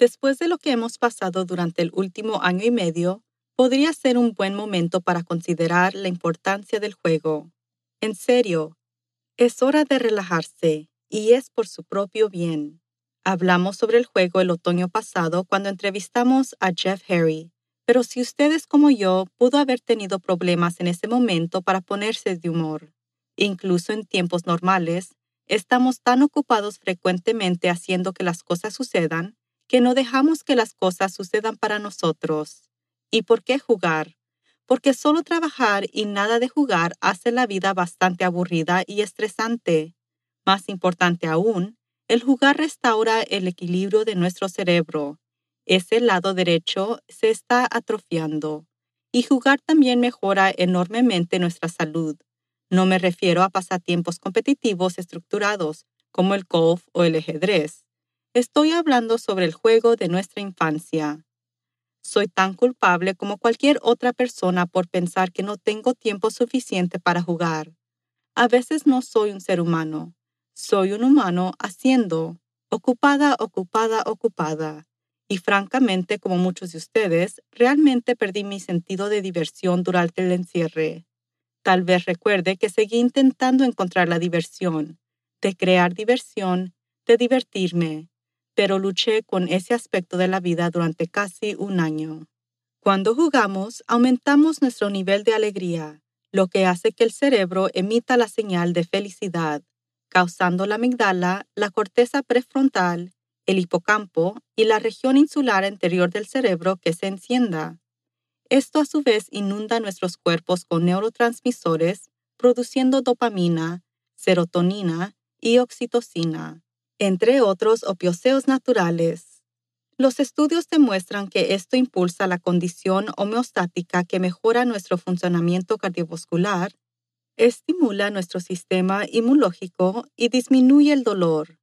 Después de lo que hemos pasado durante el último año y medio, podría ser un buen momento para considerar la importancia del juego. En serio, es hora de relajarse y es por su propio bien. Hablamos sobre el juego el otoño pasado cuando entrevistamos a Jeff Harry, pero si ustedes como yo pudo haber tenido problemas en ese momento para ponerse de humor. Incluso en tiempos normales, estamos tan ocupados frecuentemente haciendo que las cosas sucedan que no dejamos que las cosas sucedan para nosotros. ¿Y por qué jugar? Porque solo trabajar y nada de jugar hace la vida bastante aburrida y estresante. Más importante aún, el jugar restaura el equilibrio de nuestro cerebro. Ese lado derecho se está atrofiando. Y jugar también mejora enormemente nuestra salud. No me refiero a pasatiempos competitivos estructurados, como el golf o el ajedrez. Estoy hablando sobre el juego de nuestra infancia. Soy tan culpable como cualquier otra persona por pensar que no tengo tiempo suficiente para jugar. A veces no soy un ser humano. Soy un humano haciendo, ocupada, ocupada, ocupada. Y francamente, como muchos de ustedes, realmente perdí mi sentido de diversión durante el encierre. Tal vez recuerde que seguí intentando encontrar la diversión, de crear diversión, de divertirme, pero luché con ese aspecto de la vida durante casi un año. Cuando jugamos, aumentamos nuestro nivel de alegría, lo que hace que el cerebro emita la señal de felicidad, causando la amígdala, la corteza prefrontal, el hipocampo y la región insular anterior del cerebro que se encienda. Esto a su vez inunda nuestros cuerpos con neurotransmisores, produciendo dopamina, serotonina y oxitocina entre otros opioseos naturales. Los estudios demuestran que esto impulsa la condición homeostática que mejora nuestro funcionamiento cardiovascular, estimula nuestro sistema inmunológico y disminuye el dolor,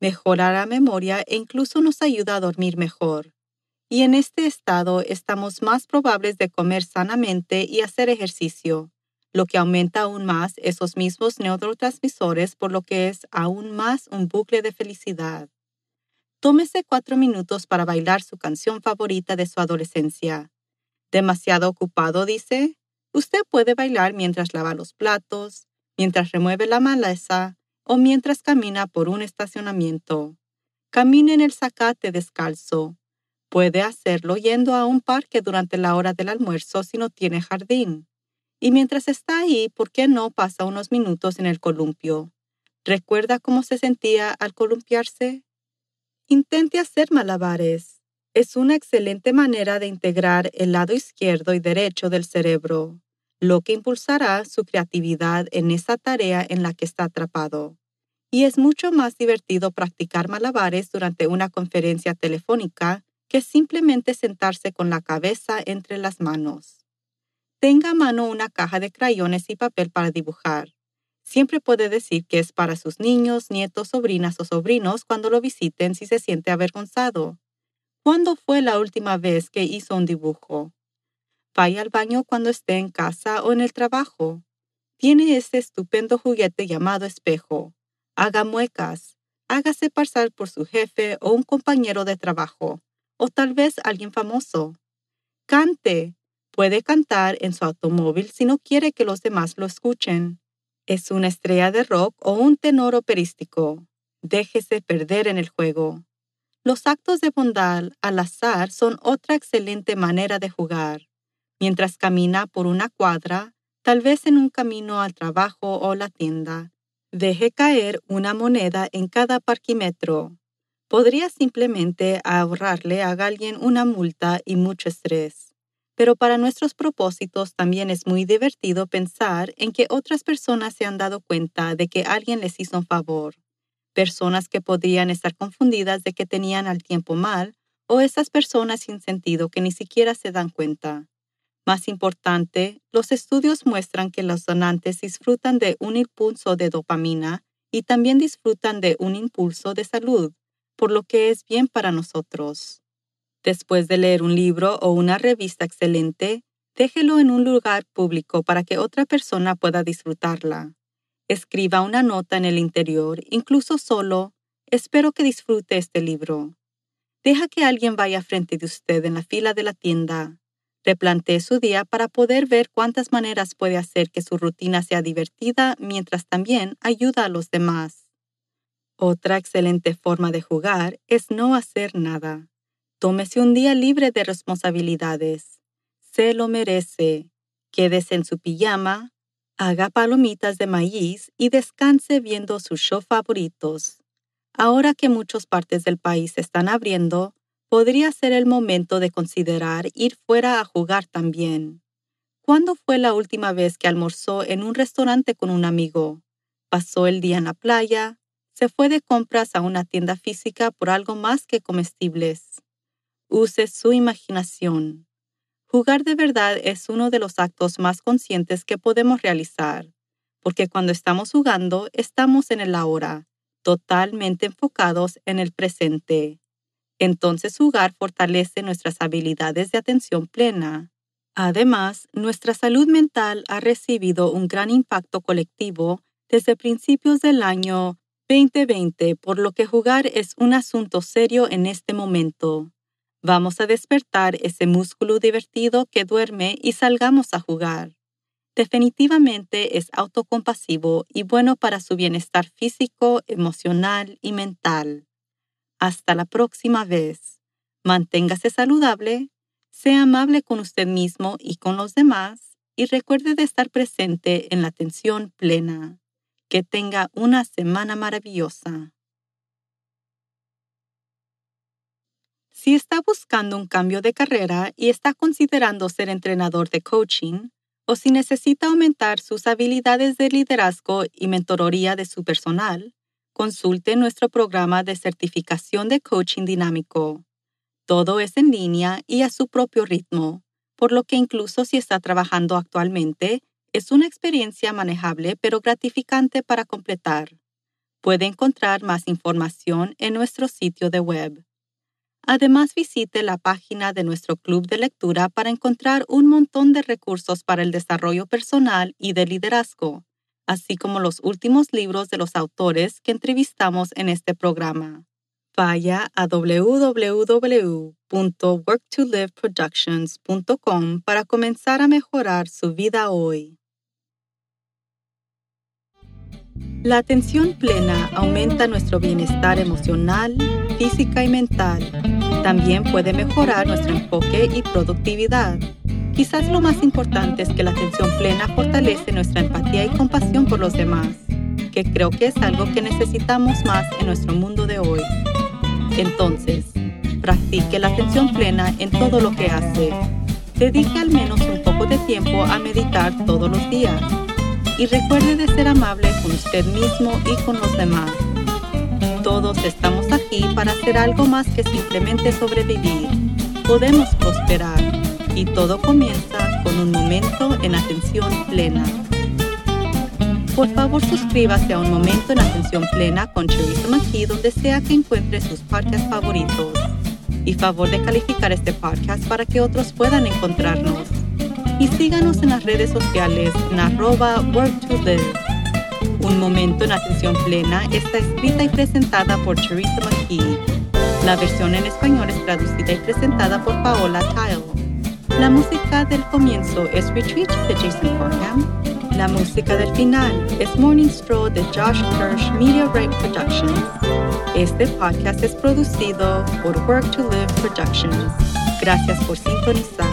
mejora la memoria e incluso nos ayuda a dormir mejor. Y en este estado estamos más probables de comer sanamente y hacer ejercicio, lo que aumenta aún más esos mismos neurotransmisores, por lo que es aún más un bucle de felicidad. Tómese cuatro minutos para bailar su canción favorita de su adolescencia. ¿Demasiado ocupado? dice. Usted puede bailar mientras lava los platos, mientras remueve la maleza o mientras camina por un estacionamiento. Camine en el zacate descalzo. Puede hacerlo yendo a un parque durante la hora del almuerzo si no tiene jardín. Y mientras está ahí, ¿por qué no pasa unos minutos en el columpio? ¿Recuerda cómo se sentía al columpiarse? Intente hacer malabares. Es una excelente manera de integrar el lado izquierdo y derecho del cerebro, lo que impulsará su creatividad en esa tarea en la que está atrapado. Y es mucho más divertido practicar malabares durante una conferencia telefónica que simplemente sentarse con la cabeza entre las manos. Tenga a mano una caja de crayones y papel para dibujar. Siempre puede decir que es para sus niños, nietos, sobrinas o sobrinos cuando lo visiten si se siente avergonzado. ¿Cuándo fue la última vez que hizo un dibujo? Vaya al baño cuando esté en casa o en el trabajo. Tiene ese estupendo juguete llamado espejo. Haga muecas. Hágase pasar por su jefe o un compañero de trabajo, o tal vez alguien famoso. Cante. Puede cantar en su automóvil si no quiere que los demás lo escuchen. Es una estrella de rock o un tenor operístico. Déjese perder en el juego. Los actos de bondad al azar son otra excelente manera de jugar. Mientras camina por una cuadra, tal vez en un camino al trabajo o la tienda, deje caer una moneda en cada parquímetro. Podría simplemente ahorrarle a alguien una multa y mucho estrés. Pero para nuestros propósitos también es muy divertido pensar en que otras personas se han dado cuenta de que alguien les hizo un favor personas que podrían estar confundidas de que tenían al tiempo mal o esas personas sin sentido que ni siquiera se dan cuenta. Más importante, los estudios muestran que los donantes disfrutan de un impulso de dopamina y también disfrutan de un impulso de salud, por lo que es bien para nosotros. Después de leer un libro o una revista excelente, déjelo en un lugar público para que otra persona pueda disfrutarla. Escriba una nota en el interior, incluso solo, espero que disfrute este libro. Deja que alguien vaya frente de usted en la fila de la tienda. Replantee su día para poder ver cuántas maneras puede hacer que su rutina sea divertida mientras también ayuda a los demás. Otra excelente forma de jugar es no hacer nada. Tómese un día libre de responsabilidades. Se lo merece. Quédese en su pijama, haga palomitas de maíz y descanse viendo sus shows favoritos. Ahora que muchas partes del país están abriendo, podría ser el momento de considerar ir fuera a jugar también. ¿Cuándo fue la última vez que almorzó en un restaurante con un amigo? ¿Pasó el día en la playa? ¿Se fue de compras a una tienda física por algo más que comestibles? Use su imaginación. Jugar de verdad es uno de los actos más conscientes que podemos realizar, porque cuando estamos jugando estamos en el ahora, totalmente enfocados en el presente. Entonces jugar fortalece nuestras habilidades de atención plena. Además, nuestra salud mental ha recibido un gran impacto colectivo desde principios del año 2020, por lo que jugar es un asunto serio en este momento. Vamos a despertar ese músculo divertido que duerme y salgamos a jugar. Definitivamente es autocompasivo y bueno para su bienestar físico, emocional y mental. Hasta la próxima vez. Manténgase saludable, sea amable con usted mismo y con los demás y recuerde de estar presente en la atención plena. Que tenga una semana maravillosa. Si está buscando un cambio de carrera y está considerando ser entrenador de coaching, o si necesita aumentar sus habilidades de liderazgo y mentoría de su personal, consulte nuestro programa de certificación de coaching dinámico. Todo es en línea y a su propio ritmo, por lo que incluso si está trabajando actualmente, es una experiencia manejable pero gratificante para completar. Puede encontrar más información en nuestro sitio de web Además, visite la página de nuestro club de lectura para encontrar un montón de recursos para el desarrollo personal y de liderazgo, así como los últimos libros de los autores que entrevistamos en este programa. Vaya a www.worktoliveproductions.com para comenzar a mejorar su vida hoy. La atención plena aumenta nuestro bienestar emocional, física y mental. También puede mejorar nuestro enfoque y productividad. Quizás lo más importante es que la atención plena fortalece nuestra empatía y compasión por los demás, que creo que es algo que necesitamos más en nuestro mundo de hoy. Entonces, practique la atención plena en todo lo que hace. Dedique al menos un poco de tiempo a meditar todos los días y recuerde de ser amable con usted mismo y con los demás. Todos estamos aquí para hacer algo más que simplemente sobrevivir. Podemos prosperar y todo comienza con un momento en atención plena. Por favor, suscríbase a Un Momento en Atención Plena con Teresa McKee donde sea que encuentre sus parques favoritos. y favor de calificar este podcast para que otros puedan encontrarnos. Y síganos en las redes sociales en arroba work to live. Un momento en atención plena está escrita y presentada por Teresa McKee. La versión en español es traducida y presentada por Paola Tile. La música del comienzo es Retreat de Jason Corham. La música del final es Morning Stroll de Josh Kirsch Media Right Productions. Este podcast es producido por Work to Live Productions. Gracias por sintonizar.